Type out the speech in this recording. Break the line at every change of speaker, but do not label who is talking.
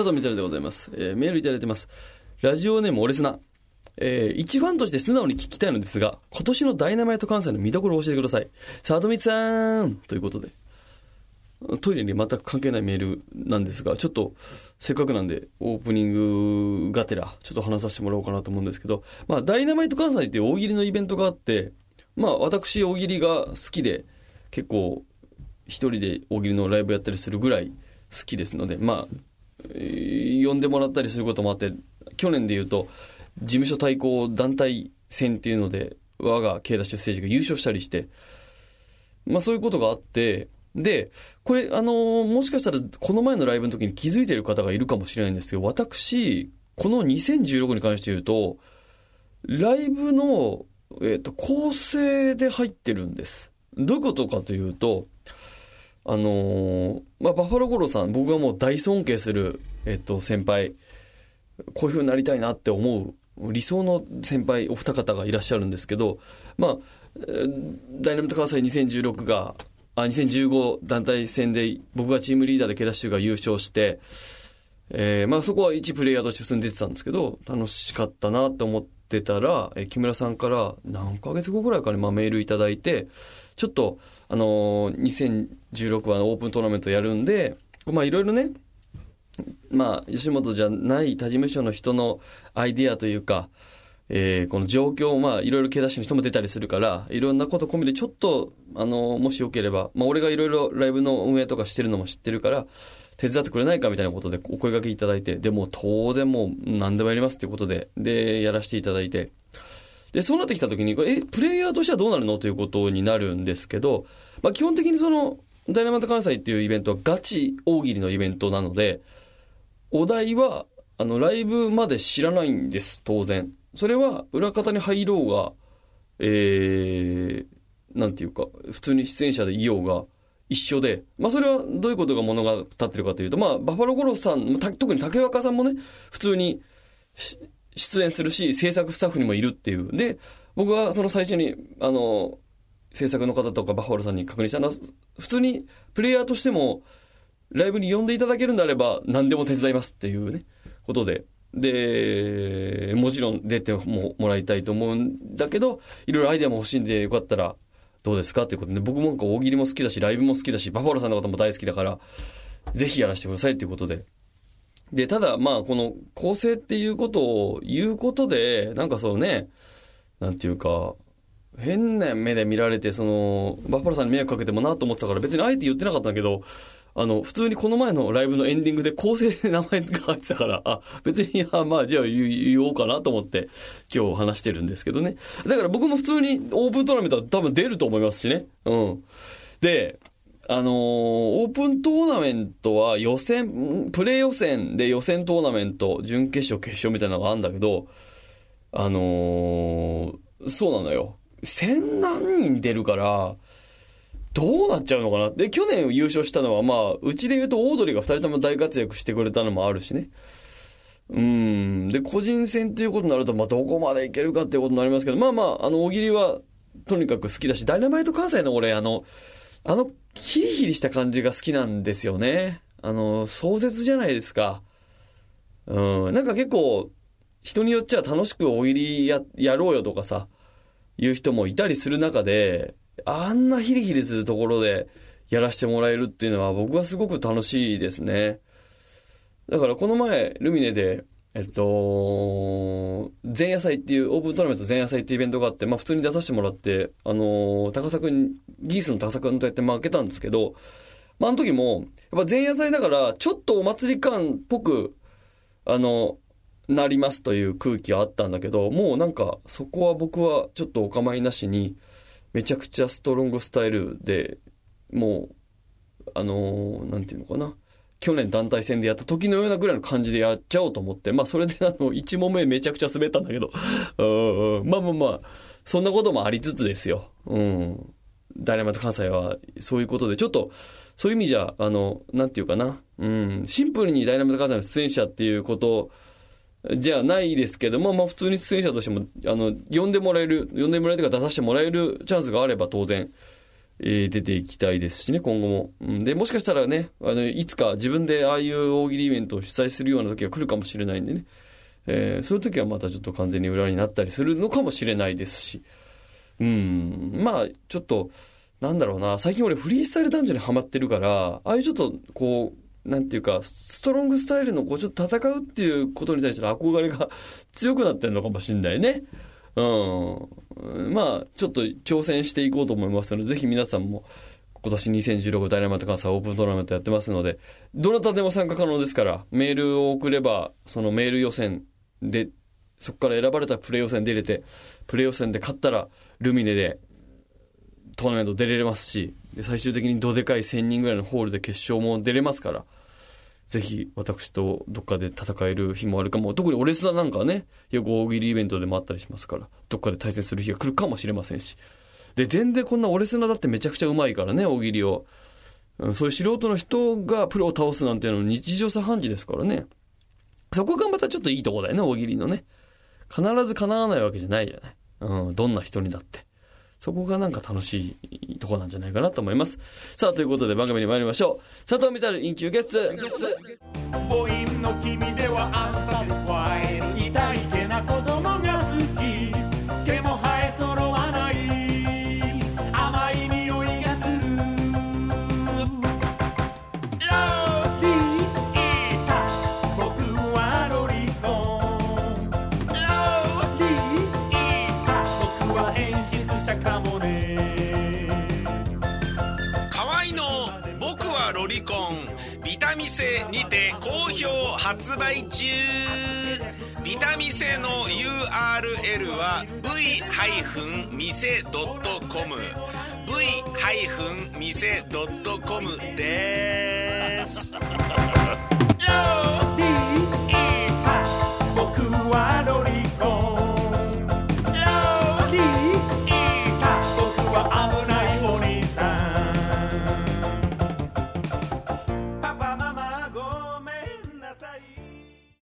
佐藤光でございます。えーメールいただいてます。ラジオネームオレスナ。えー一ファンとして素直に聞きたいのですが、今年のダイナマイト関西の見どころを教えてください。佐藤光さんということで。トイレに全く関係ないメールなんですが、ちょっと、せっかくなんで、オープニングがてら、ちょっと話させてもらおうかなと思うんですけど、まあ、ダイナマイト関西って大喜利のイベントがあって、まあ、私、大喜利が好きで、結構、一人で大喜利のライブやったりするぐらい好きですので、まあ、呼んでもらったりすることもあって、去年で言うと、事務所対抗団体戦っていうので、我が K ダッシュステージが優勝したりして、まあそういうことがあって、で、これ、あのーもしかしたらこの前のライブの時に気づいてる方がいるかもしれないんですけど、私、この2016に関して言うと、ライブの、えっ、と、構成で入ってるんです。どういうことかというと、あのーまあ、バッファローゴロさん、僕がもう大尊敬する、えっ、と、先輩、こういう風になりたいなって思う理想の先輩お二方がいらっしゃるんですけど、まあ、ダイナミット関西2016が、あ、2015団体戦で僕がチームリーダーでケダッシュが優勝して、えーまあそこは一プレイヤーとして進んでてたんですけど、楽しかったなって思ってたら、え木村さんから何ヶ月後ぐらいかにまあメールいただいて、ちょっと、あのー2016話のオープントーナメントやるんで、まあいろいろね、まあ、吉本じゃない他事務所の人のアイディアというか、えーこの状況、まあ、いろいろ毛出しの人も出たりするから、いろんなこと込みで、ちょっと、あの、もしよければ、まあ、俺がいろいろライブの運営とかしてるのも知ってるから、手伝ってくれないかみたいなことでお声掛けいただいて、でも当然もう何でもやりますっていうことで、で、やらせていただいて、で、そうなってきた時に、え、プレイヤーとしてはどうなるのということになるんですけど、まあ、基本的にその、ダイナマイト関西っていうイベントはガチ大喜利のイベントなので、お題は、あの、ライブまで知らないんです、当然。それは、裏方に入ろうが、えー、なんていうか、普通に出演者でいようが、一緒で、まあそれはどういうことが物語ってるかというと、まあバファローゴロスさん、特に竹若さんもね、普通に出演するし、制作スタッフにもいるっていう。で、僕はその最初に、あの、制作の方とかバファローさんに確認したのは、普通にプレイヤーとしても、ライブに呼んでいただけるんであれば、何でも手伝いますっていうね、ことで。で、もちろん出てももらいたいと思うんだけど、いろいろアイデアも欲しいんで、よかったらどうですか？っていうことで、僕もなんか大喜利も好きだし、ライブも好きだし、バファローさんのことも大好きだから、ぜひやらせてくださいっていうことで。で、ただ、まあ、この構成っていうことを言うことで、なんかそうね、なんていうか、変な目で見られて、その、バッファローさんに迷惑かけてもなと思ってたから、別にあえて言ってなかったんだけど、あの、普通にこの前のライブのエンディングで構成で名前が入ってたから、あ、別に、あまあ、じゃあ言おうかなと思って、今日話してるんですけどね。だから僕も普通にオープントーナメントは多分出ると思いますしね。うん。で、あのーオープントーナメントは予選、プレー予選で予選トーナメント、準決勝、決勝みたいなのがあるんだけど、あのーそうなのよ。千何人出るから、どうなっちゃうのかな？で、去年優勝したのは、まあ、うちで言うとオードリーが二人とも大活躍してくれたのもあるしね。うん。で、個人戦っていうことになると、まあ、どこまでいけるかっていうことになりますけど、まあまあ、あの、大喜利は、とにかく好きだし、ダイナマイト関西の俺、あの、あの、ヒリヒリした感じが好きなんですよね。あの、壮絶じゃないですか。うん。なんか結構、人によっちゃ楽しく大喜利や、やろうよとかさ、いう人もいたりする中で、あんなヒリヒリするところでやらせてもらえるっていうのは僕はすごく楽しいですね。だからこの前、ルミネで、えっと、前夜祭っていう、オープントーナメント前夜祭っていうイベントがあって、まあ普通に出させてもらって、あの、高作に、ギースの高作君とやって負けたんですけど、まああの時も、やっぱ前夜祭だから、ちょっとお祭り感っぽく、あの、なりますという空気はあったんだけど、もうなんか、そこは僕はちょっとお構いなしに、めちゃくちゃストロングスタイルで、もう、あのーなんていうのかな。去年団体戦でやった時のようなぐらいの感じでやっちゃおうと思って、まあそれであの、1問目めちゃくちゃ滑ったんだけど、うん、まあまあまあ、そんなこともありつつですよ。うん。ダイナマイト関西はそういうことで、ちょっと、そういう意味じゃ、あの、なんていうかな。うん。シンプルにダイナマイト関西の出演者っていうことじゃないですけども、まあ普通に出演者としても、あの、呼んでもらえる、呼んでもらえるというか出させてもらえるチャンスがあれば当然、えー出ていきたいですしね、今後も。うんで、もしかしたらね、あの、いつか自分でああいう大喜利イベントを主催するような時が来るかもしれないんでね。えーそういう時はまたちょっと完全に裏になったりするのかもしれないですし。うん、まあ、ちょっと、なんだろうな、最近俺フリースタイル男女にハマってるから、ああいうちょっと、こう、なんていうか、ストロングスタイルのこう、ちょっと戦うっていうことに対しての憧れが 強くなってるのかもしれないね。うん。まあ、ちょっと挑戦していこうと思いますので、ぜひ皆さんも、今年2016ダイナマイト関西オープントーナメントやってますので、どなたでも参加可能ですから、メールを送れば、そのメール予選で、そこから選ばれたプレー予選出れて、プレー予選で勝ったら、ルミネでトーナメント出れますし、で最終的にどでかい1000人ぐらいのホールで決勝も出れますから、ぜひ私とどっかで戦える日もあるかも。特にオレスダなんかはね、よく大喜利イベントでもあったりしますから、どっかで対戦する日が来るかもしれませんし。で、全然こんなオレスナだってめちゃくちゃうまいからね、大喜利を。うんそういう素人の人がプロを倒すなんていうのは日常茶飯事ですからね。そこがまたちょっといいとこだよね、大喜利のね。必ず叶わないわけじゃないじゃない。うん、どんな人にだって。そこがなんか楽しいとこなんじゃないかなと思います。さあ、ということで番組に参りましょう。佐藤みさるインキューゲッツ。ゲスト
出者かもね。
河合の「僕はロリコン」ビタミセにて好評発売中。ビタミセの URL は v-mise.com v-mise.com です。